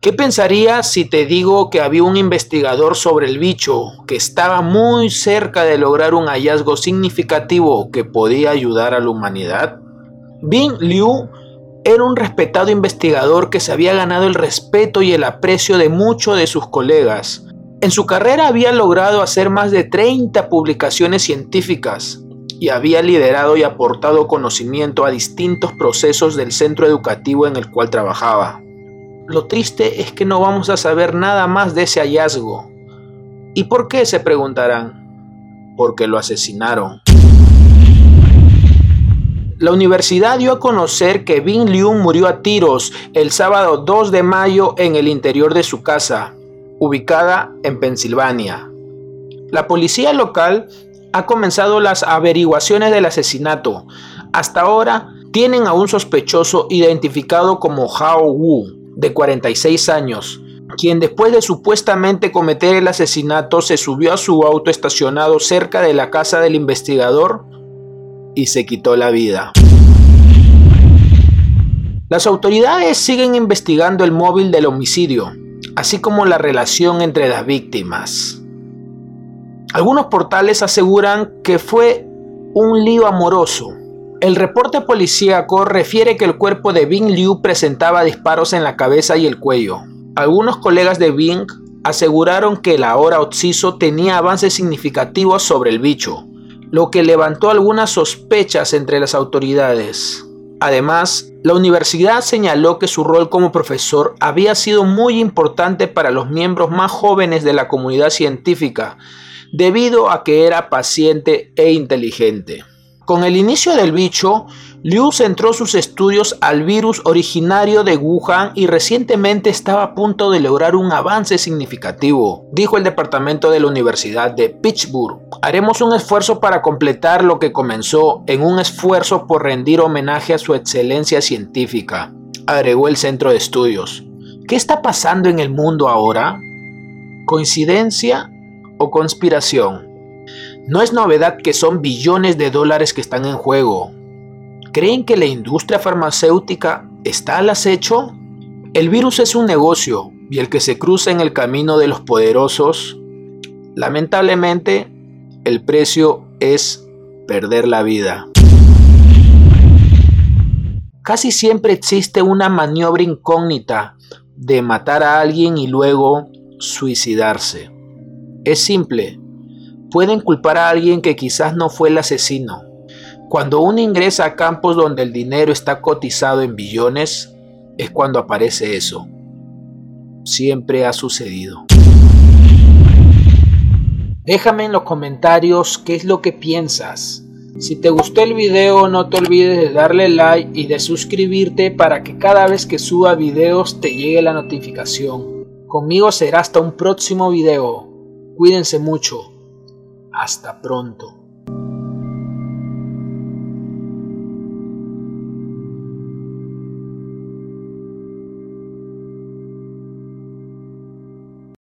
¿Qué pensarías si te digo que había un investigador sobre el bicho que estaba muy cerca de lograr un hallazgo significativo que podía ayudar a la humanidad? Bing Liu era un respetado investigador que se había ganado el respeto y el aprecio de muchos de sus colegas. En su carrera había logrado hacer más de 30 publicaciones científicas y había liderado y aportado conocimiento a distintos procesos del centro educativo en el cual trabajaba. Lo triste es que no vamos a saber nada más de ese hallazgo. ¿Y por qué? se preguntarán. Porque lo asesinaron. La universidad dio a conocer que Bing Liu murió a tiros el sábado 2 de mayo en el interior de su casa, ubicada en Pensilvania. La policía local ha comenzado las averiguaciones del asesinato. Hasta ahora tienen a un sospechoso identificado como Hao Wu, de 46 años, quien después de supuestamente cometer el asesinato se subió a su auto estacionado cerca de la casa del investigador y se quitó la vida. Las autoridades siguen investigando el móvil del homicidio, así como la relación entre las víctimas. Algunos portales aseguran que fue un lío amoroso el reporte policíaco refiere que el cuerpo de Bing Liu presentaba disparos en la cabeza y el cuello. Algunos colegas de Bing aseguraron que el ahora occiso tenía avances significativos sobre el bicho, lo que levantó algunas sospechas entre las autoridades. Además, la universidad señaló que su rol como profesor había sido muy importante para los miembros más jóvenes de la comunidad científica, debido a que era paciente e inteligente. Con el inicio del bicho, Liu centró sus estudios al virus originario de Wuhan y recientemente estaba a punto de lograr un avance significativo, dijo el departamento de la Universidad de Pittsburgh. Haremos un esfuerzo para completar lo que comenzó en un esfuerzo por rendir homenaje a su excelencia científica, agregó el centro de estudios. ¿Qué está pasando en el mundo ahora? ¿Coincidencia o conspiración? No es novedad que son billones de dólares que están en juego. ¿Creen que la industria farmacéutica está al acecho? El virus es un negocio y el que se cruza en el camino de los poderosos, lamentablemente, el precio es perder la vida. Casi siempre existe una maniobra incógnita de matar a alguien y luego suicidarse. Es simple, pueden culpar a alguien que quizás no fue el asesino. Cuando uno ingresa a campos donde el dinero está cotizado en billones, es cuando aparece eso. Siempre ha sucedido. Déjame en los comentarios qué es lo que piensas. Si te gustó el video no te olvides de darle like y de suscribirte para que cada vez que suba videos te llegue la notificación. Conmigo será hasta un próximo video. Cuídense mucho. Hasta pronto.